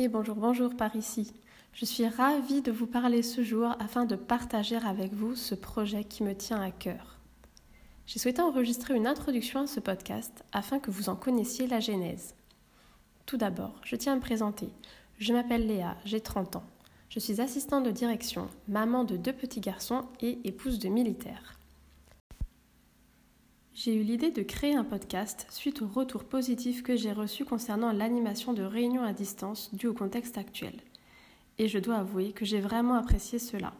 Et bonjour, bonjour par ici. Je suis ravie de vous parler ce jour afin de partager avec vous ce projet qui me tient à cœur. J'ai souhaité enregistrer une introduction à ce podcast afin que vous en connaissiez la genèse. Tout d'abord, je tiens à me présenter. Je m'appelle Léa, j'ai 30 ans. Je suis assistante de direction, maman de deux petits garçons et épouse de militaires. J'ai eu l'idée de créer un podcast suite au retour positif que j'ai reçu concernant l'animation de réunions à distance dû au contexte actuel. Et je dois avouer que j'ai vraiment apprécié cela.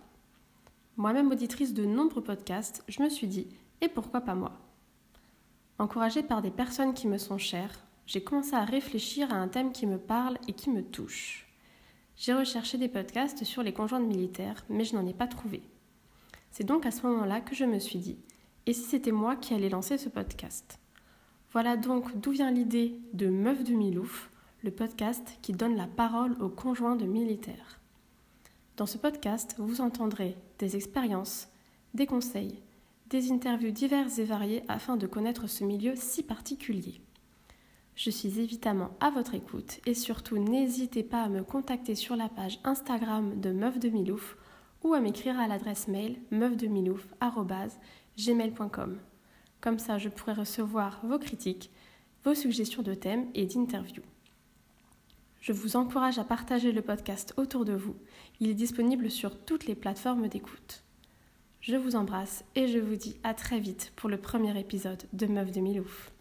Moi-même auditrice de nombreux podcasts, je me suis dit et pourquoi pas moi? Encouragée par des personnes qui me sont chères, j'ai commencé à réfléchir à un thème qui me parle et qui me touche. J'ai recherché des podcasts sur les conjoints militaires, mais je n'en ai pas trouvé. C'est donc à ce moment-là que je me suis dit et si c'était moi qui allais lancer ce podcast? Voilà donc d'où vient l'idée de Meuf de Milouf, le podcast qui donne la parole aux conjoints de militaires. Dans ce podcast, vous entendrez des expériences, des conseils, des interviews diverses et variées afin de connaître ce milieu si particulier. Je suis évidemment à votre écoute et surtout n'hésitez pas à me contacter sur la page Instagram de Meuf de Milouf ou à m'écrire à l'adresse mail meufdemilouf.com gmail.com. Comme ça, je pourrai recevoir vos critiques, vos suggestions de thèmes et d'interviews. Je vous encourage à partager le podcast autour de vous. Il est disponible sur toutes les plateformes d'écoute. Je vous embrasse et je vous dis à très vite pour le premier épisode de Meuf de Milouf.